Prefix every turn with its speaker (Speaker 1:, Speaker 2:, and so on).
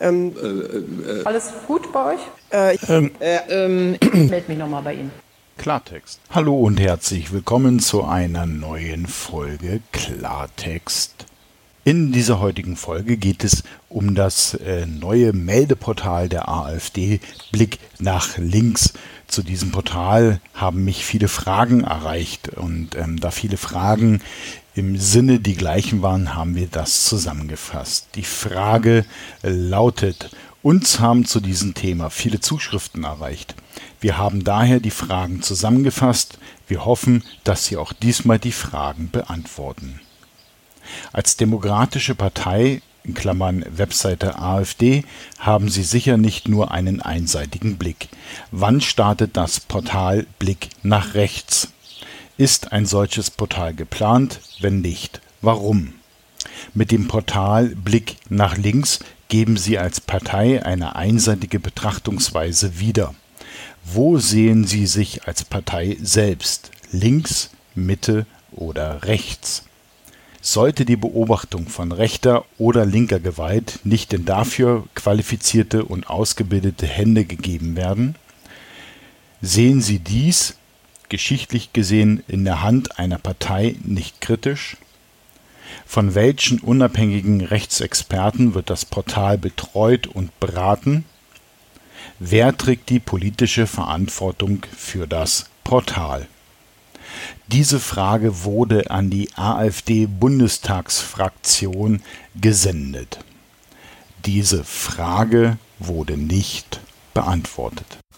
Speaker 1: Ähm,
Speaker 2: Alles gut bei euch?
Speaker 1: äh,
Speaker 3: Ähm,
Speaker 2: Ähm, ich melde mich nochmal bei Ihnen.
Speaker 3: Klartext. Hallo und herzlich willkommen zu einer neuen Folge Klartext. In dieser heutigen Folge geht es um das äh, neue Meldeportal der AfD Blick nach links. Zu diesem Portal haben mich viele Fragen erreicht und ähm, da viele Fragen im Sinne die gleichen waren, haben wir das zusammengefasst. Die Frage lautet, uns haben zu diesem Thema viele Zuschriften erreicht. Wir haben daher die Fragen zusammengefasst. Wir hoffen, dass Sie auch diesmal die Fragen beantworten. Als demokratische Partei in Klammern Webseite AfD haben Sie sicher nicht nur einen einseitigen Blick. Wann startet das Portal Blick nach rechts? Ist ein solches Portal geplant? Wenn nicht, warum? Mit dem Portal Blick nach links geben Sie als Partei eine einseitige Betrachtungsweise wieder. Wo sehen Sie sich als Partei selbst? Links, Mitte oder rechts? Sollte die Beobachtung von rechter oder linker Gewalt nicht in dafür qualifizierte und ausgebildete Hände gegeben werden? Sehen Sie dies, geschichtlich gesehen, in der Hand einer Partei nicht kritisch? Von welchen unabhängigen Rechtsexperten wird das Portal betreut und beraten? Wer trägt die politische Verantwortung für das Portal? Diese Frage wurde an die AfD-Bundestagsfraktion gesendet. Diese Frage wurde nicht beantwortet.